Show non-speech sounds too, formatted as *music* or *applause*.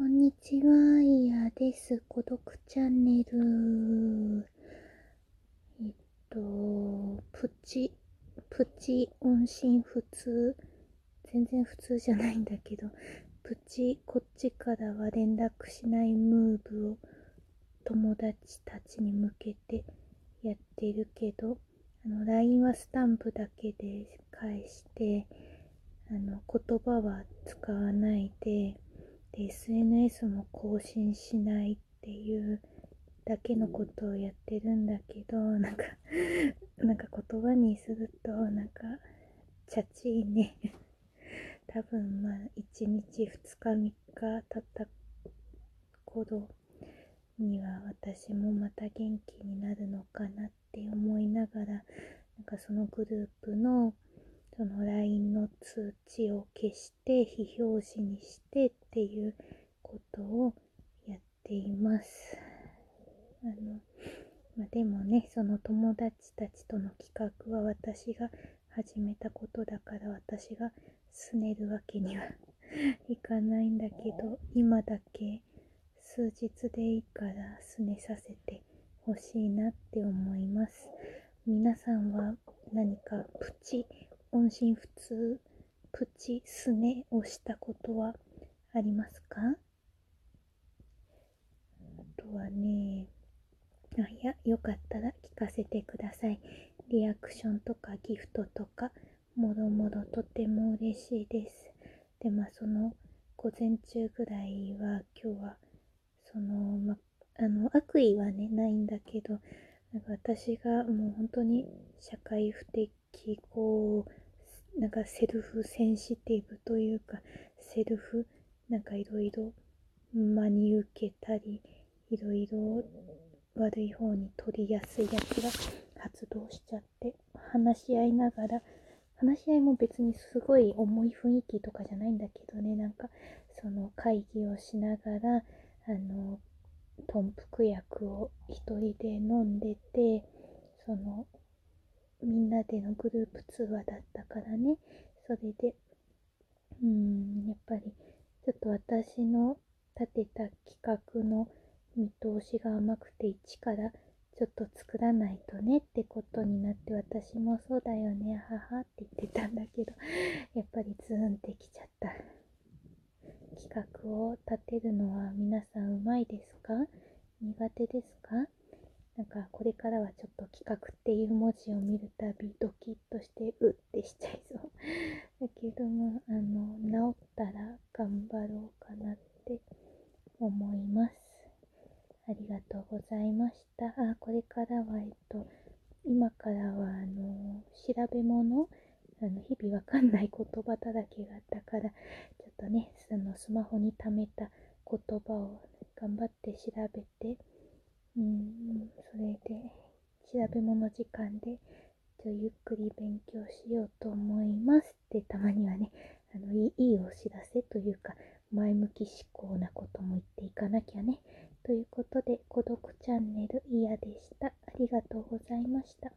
こんにちは、いやです。孤独チャンネル。えっと、プチ、プチ音信不通。全然普通じゃないんだけど、プチ、こっちからは連絡しないムーブを友達たちに向けてやってるけど、あの、LINE はスタンプだけで返して、あの、言葉は使わないで、で SNS も更新しないっていうだけのことをやってるんだけど *laughs* なんかなんか言葉にするとなんかチャチいね。*laughs* 多分まあ1日2日3日経った頃には私もまた元気になるのかなって思いながらなんかそのグループのその LINE の通知を消して非表示にしてっていうことをやっています。あのまあ、でもねその友達たちとの企画は私が始めたことだから私が拗ねるわけには *laughs* いかないんだけど今だけ数日でいいから拗ねさせてほしいなって思います皆さんは音信不通、プチスネをしたことはありますか？あとはね、あ、いや、よかったら聞かせてください。リアクションとかギフトとか、もろもろとても嬉しいです。で、まあ、その、午前中ぐらいは、今日は、その、ま、あの、悪意はね、ないんだけど、なんか私がもう本当に社会不適合なんかセルフセンシティブというかセルフなんかいろいろ真に受けたりいろいろ悪い方に取りやすいやつが発動しちゃって話し合いながら話し合いも別にすごい重い雰囲気とかじゃないんだけどね。なんかその会議をしながらあの豚腹薬を一人で飲んでてそのみんなでのグループ通話だったからね。それでうーんやっぱりちょっと私の立てた企画の見通しが甘くて一からちょっと作らないとねってことになって私もそうだよね母って言ってたんだけど *laughs* やっぱりズーンってきちゃった。企画を立てるのは皆さんうまいですか？苦手ですか？なんかこれからはちょっと企画っていう文字を見るたびドキッとしてうってしちゃいそう。*laughs* だけどもあの治ったら頑張ろうかなって思います。ありがとうございました。あこれからはえっと今からはあの調べ物？あの日々わかんない言葉だらけがあったからちょっとねそのスマホに貯めた言葉を頑張って調べてうん、それで調べ物時間でゆっくり勉強しようと思いますってたまにはねあのいいお知らせというか前向き思考なことも言っていかなきゃねということで孤独チャンネルイヤでしたありがとうございました。